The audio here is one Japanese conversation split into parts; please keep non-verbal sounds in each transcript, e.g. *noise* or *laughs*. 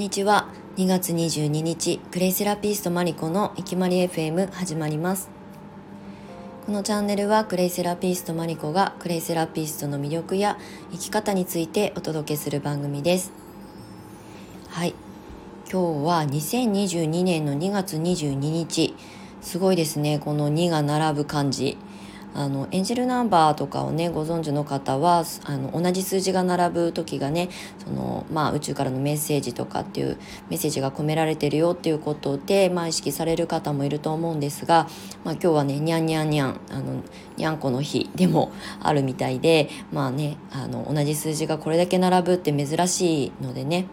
にちは。2月22日クレイセラピストマリコのいきまり FM 始まります。このチャンネルはクレイセラピストマリコがクレイセラピストの魅力や生き方についてお届けする番組です。はい。今日は2022年の2月22日すごいですねこの2が並ぶ感じ。あのエンジェルナンバーとかをねご存知の方はあの同じ数字が並ぶ時がねその、まあ、宇宙からのメッセージとかっていうメッセージが込められてるよっていうことで、まあ、意識される方もいると思うんですが、まあ、今日はねにゃんにゃんにゃんあのにゃんこの日でもあるみたいでまあねあの同じ数字がこれだけ並ぶって珍しいのでね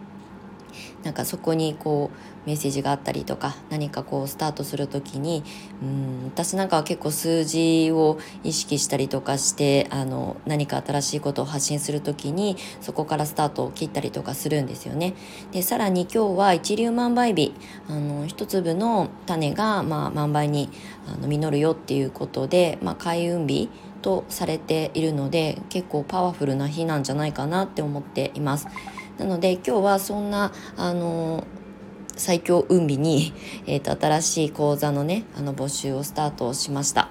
なんかそこにこうメッセージがあったりとか何かこうスタートする時にうん私なんかは結構数字を意識したりとかしてあの何か新しいことを発信する時にそこからスタートを切ったりとかするんですよね。でさらに今日は一粒万倍日あの一粒の種が、まあ、万倍にあの実るよっていうことで、まあ、開運日とされているので結構パワフルな日なんじゃないかなって思っています。なので今日はそんなあの最強運日に、えーと、新しい講座のねあの募集をスタートしました。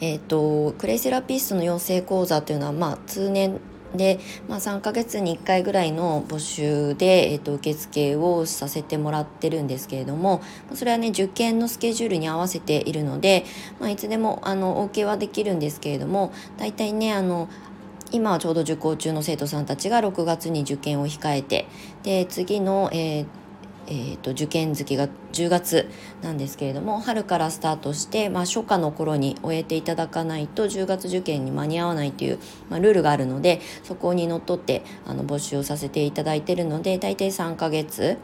えーと、クレイセラピストの養成講座というのは、まあ、通年で、まあ、3ヶ月に1回ぐらいの募集で、えーと、受付をさせてもらってるんですけれどもそれはね受験のスケジュールに合わせているので、まあ、いつでもあのお受けはできるんですけれども大体ねあの今ちょうど受講中の生徒さんたちが6月に受験を控えてで次の、えーえーと、受験月が10月なんですけれども春からスタートして、まあ、初夏の頃に終えていただかないと10月受験に間に合わないという、まあ、ルールがあるのでそこにのっとってあの募集をさせていただいているので大体3ヶ月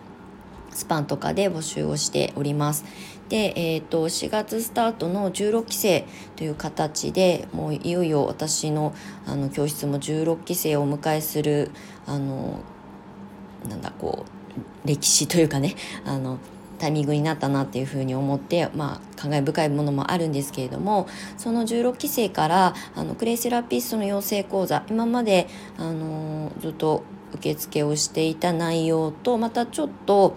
スパンとかで募集をしております。で、えーと、4月スタートの16期生という形でもういよいよ私のあの教室も16期生をお迎えするあのなんだこう歴史というかねあのタイミングになったなっていうふうに思って、まあ、感慨深いものもあるんですけれどもその16期生からあのクレイセラピストの養成講座今まであのずっと受付をしていた内容とまたちょっと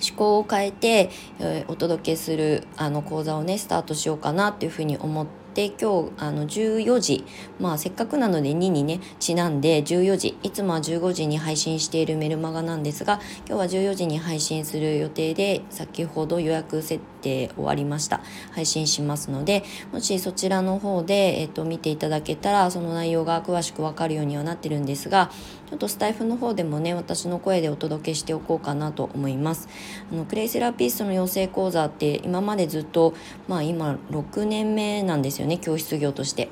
思考を変えて、えー、お届けするあの講座をねスタートしようかなっていうふうに思ってで今日あの14時。まあせっかくなので2にねちなんで14時。いつもは15時に配信しているメルマガなんですが今日は14時に配信する予定で先ほど予約設定終わりました配信しますのでもしそちらの方で、えっと、見ていただけたらその内容が詳しくわかるようにはなってるんですがちょっとスタイフの方でもね私の声でお届けしておこうかなと思いますあのクレイセラピストの養成講座って今までずっとまあ今6年目なんですよね教室業として。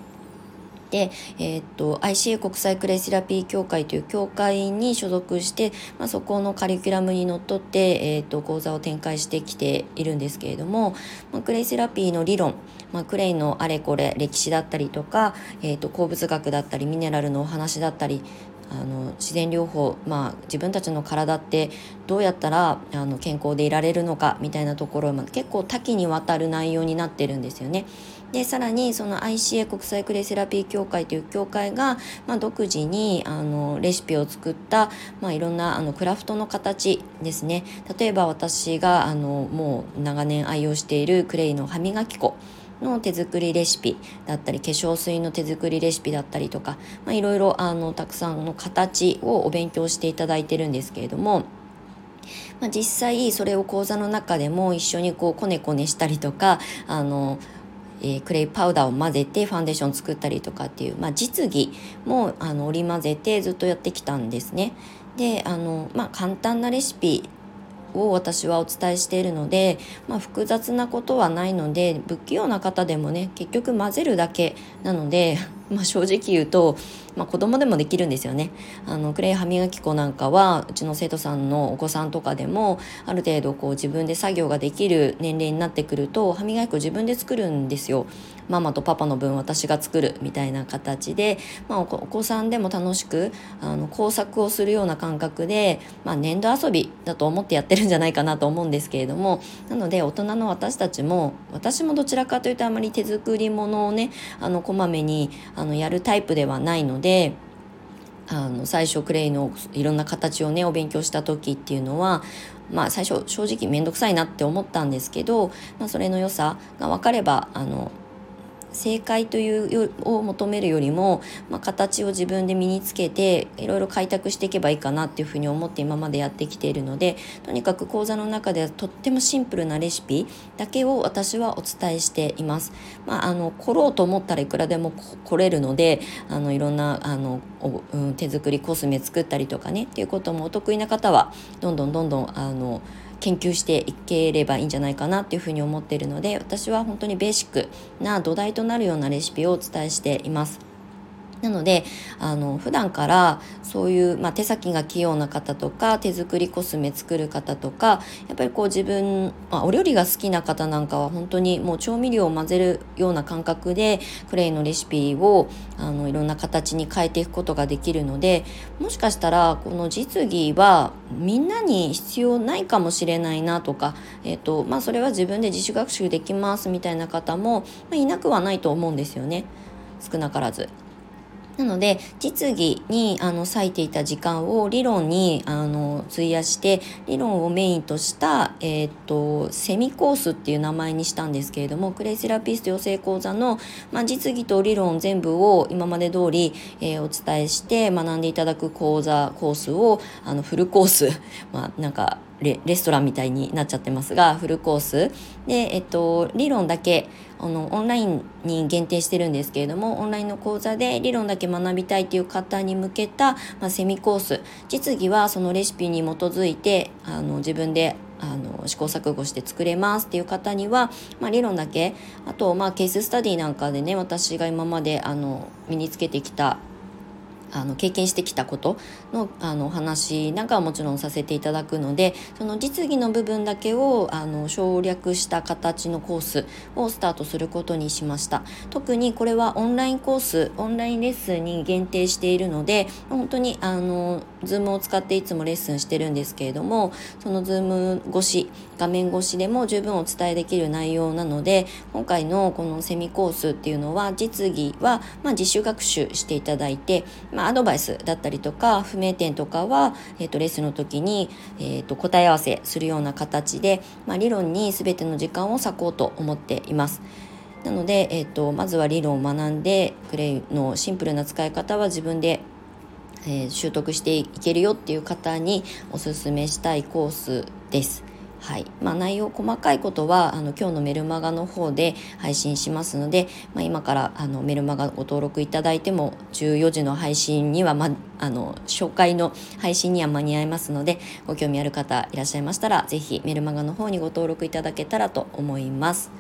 で、えー、っと ICA 国際クレイセラピー協会という協会に所属して、まあ、そこのカリキュラムにのっとって、えー、っと講座を展開してきているんですけれども、まあ、クレイセラピーの理論、まあ、クレイのあれこれ歴史だったりとか、えー、っと鉱物学だったりミネラルのお話だったりあの自然療法、まあ、自分たちの体ってどうやったらあの健康でいられるのかみたいなところ結構多岐にわたる内容になってるんですよね。でさらにその ICA 国際クレイセラピー協会という協会が、まあ、独自にあのレシピを作った、まあ、いろんなあのクラフトの形ですね例えば私があのもう長年愛用しているクレイの歯磨き粉の手作りレシピだったり化粧水の手作りレシピだったりとか、まあ、いろいろあのたくさんの形をお勉強していただいてるんですけれども。まあ、実際それを講座の中でも一緒にこうこねこねしたりとかあのえー、クレイパウダーを混ぜてファンデーション作ったりとかっていう、まあ、実技もあの織り交ぜてずっとやってきたんですね。であの、まあ、簡単なレシピを私はお伝えしているので、まあ、複雑なことはないので不器用な方でもね結局混ぜるだけなので、まあ、正直言うと、まあ、子供でもできるんですよね。あのクレイ歯磨き粉なんかはうちの生徒さんのお子さんとかでもある程度こう自分で作業ができる年齢になってくると歯磨き粉自分で作るんですよ。ママとパパの分私が作るみたいな形で、まあ、お子さんでも楽しくあの工作をするような感覚で、まあ、粘土遊びだと思ってやってるんじゃないかなと思うんですけれどもなので大人の私たちも私もどちらかというとあまり手作り物をねあのこまめにあのやるタイプではないので。あの最初クレイのいろんな形をねお勉強した時っていうのはまあ最初正直面倒くさいなって思ったんですけど、まあ、それの良さが分かればあの正解というを求めるよりも、まあ、形を自分で身につけていろいろ開拓していけばいいかなっていうふうに思って今までやってきているのでとにかく講座の中ではとってもシンプルなレシピだけを私はお伝えしています。まあ、あの来ろうと思ったらいくらでも来れるのであのいろんなあの、うん、手作りコスメ作ったりとかねっていうこともお得意な方はどんどんどんどんあの研究していければいいんじゃないかなっていうふうに思っているので私は本当にベーシックな土台となるようなレシピをお伝えしています。なのであの普段からそういう、まあ、手先が器用な方とか手作りコスメ作る方とかやっぱりこう自分、まあ、お料理が好きな方なんかは本当にもう調味料を混ぜるような感覚でクレイのレシピをあのいろんな形に変えていくことができるのでもしかしたらこの実技はみんなに必要ないかもしれないなとか、えーとまあ、それは自分で自主学習できますみたいな方も、まあ、いなくはないと思うんですよね少なからず。なので実技にあの割いていた時間を理論にあの費やして理論をメインとした、えー、っとセミコースっていう名前にしたんですけれどもクレイセラピスト養成講座の、まあ、実技と理論全部を今まで通り、えー、お伝えして学んでいただく講座コースをあのフルコース、*laughs* まあ、なんかレストランみたいになっちゃってますがフルコース。で、えっと、理論だけあのオンラインに限定してるんですけれどもオンラインの講座で理論だけ学びたいという方に向けた、まあ、セミコース。実技はそのレシピに基づいてあの自分であの試行錯誤して作れますっていう方には、まあ、理論だけ。あと、まあ、ケーススタディなんかでね私が今まであの身につけてきたあの経験してきたことのあの話なんかはもちろんさせていただくのでその実技の部分だけをあの省略した形のコースをスタートすることにしました。特にこれはオンラインコースオンラインレッスンに限定しているので本当にあの Zoom を使っていつもレッスンしてるんですけれどもその Zoom 越し画面越しでも十分お伝えできる内容なので今回のこのセミコースっていうのは実技は、まあ、自主学習していただいて、まあ、アドバイスだったりとか不明点とかは、えーと、レッスンの時に、えーと、答え合わせするような形で、まあ、理論に全ての時間を割こうと思っています。なので、えーとまずは理論を学んでクレイのシンプルな使い方は自分でえー、習得していけるよっていう方におすすめしたいコースです。はいまあ、内容細かいことはあの今日のメルマガの方で配信しますので、まあ、今からあのメルマガご登録いただいても14時の配信には、ま、あの紹介の配信には間に合いますのでご興味ある方いらっしゃいましたら是非メルマガの方にご登録いただけたらと思います。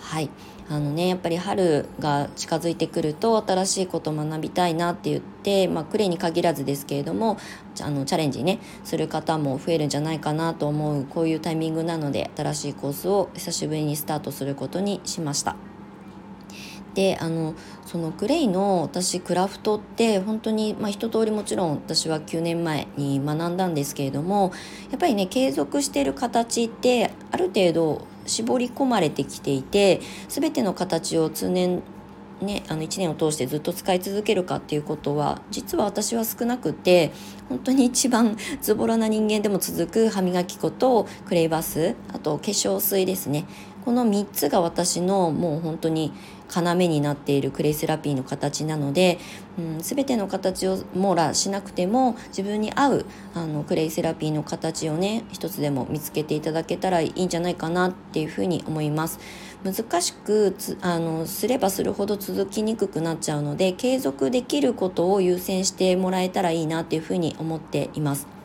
はいあのねやっぱり春が近づいてくると新しいこと学びたいなって言って、まあ、クレイに限らずですけれどもあのチャレンジねする方も増えるんじゃないかなと思うこういうタイミングなので新しいコースを久しぶりにスタートすることにしました。であのそのクレイの私クラフトって本当に、まあ、一通りもちろん私は9年前に学んだんですけれどもやっぱりね継続してる形ってある程度絞り込まれてきていて全ての形を通年ね、あの1年を通してずっと使い続けるかっていうことは実は私は少なくて本当に一番ズボラな人間でも続く歯磨き粉とクレイバスあと化粧水ですね。この3つが私のもう本当に要になっているクレイセラピーの形なので、うん、全ての形を網羅しなくても自分に合うあのクレイセラピーの形をね一つでも見つけていただけたらいいんじゃないかなっていうふうに思います。難しくつあのすればするほど続きにくくなっちゃうので継続できることを優先してもらえたらいいなっていうふうに思っています。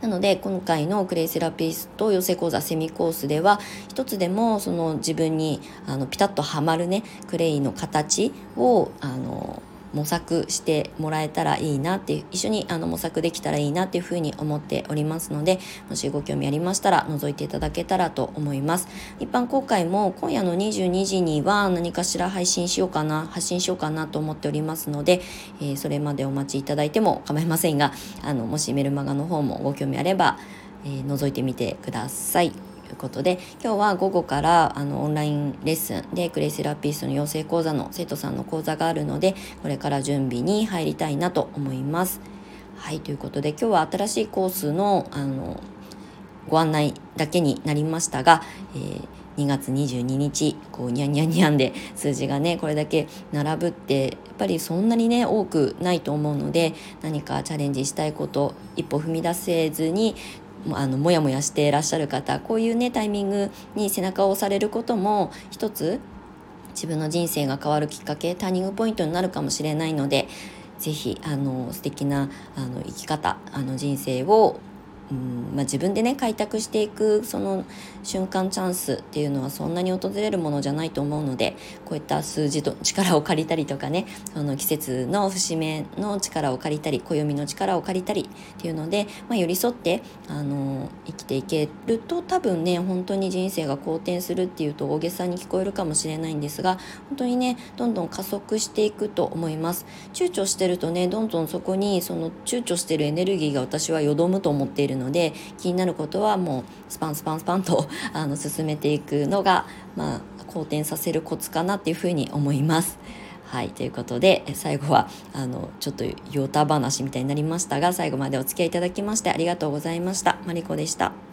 なので今回のクレイセラピスト養成講座セミコースでは一つでもその自分にあのピタッとはまるねクレイの形をあの模索してもらえたらいいなって一緒にあの模索できたらいいなっていうふうに思っておりますのでもしご興味ありましたら覗いていただけたらと思います。一般公開も今夜の22時には何かしら配信しようかな発信しようかなと思っておりますので、えー、それまでお待ちいただいても構いませんがあのもしメルマガの方もご興味あれば、えー、覗いてみてください。いうことで今日は午後からあのオンラインレッスンでクレイセラピストの養成講座の生徒さんの講座があるのでこれから準備に入りたいなと思います。はいということで今日は新しいコースのあのご案内だけになりましたが、えー、2月22日こうニャンニャンニャンで数字がねこれだけ並ぶってやっぱりそんなにね多くないと思うので何かチャレンジしたいこと一歩踏み出せずにあのもやもやしていらっしゃる方こういうねタイミングに背中を押されることも一つ自分の人生が変わるきっかけターニングポイントになるかもしれないので是非あの素敵なあの生き方あの人生をうんまあ、自分でね開拓していくその瞬間チャンスっていうのはそんなに訪れるものじゃないと思うのでこういった数字と力を借りたりとかねその季節の節目の力を借りたり暦の力を借りたりっていうので、まあ、寄り添ってあの生きていけると多分ね本当に人生が好転するっていうと大げさに聞こえるかもしれないんですが本当にねどんどん加速していくと思います。躊躇してるとねどんどんそこにその躊躇してるエネルギーが私はよどむと思っているので気になることはもうスパンスパンスパンと *laughs* あの進めていくのが、まあ、好転させるコツかなっていうふうに思います。はいということで最後はあのちょっとヨタ話みたいになりましたが最後までお付き合いいただきましてありがとうございました。マリコでした。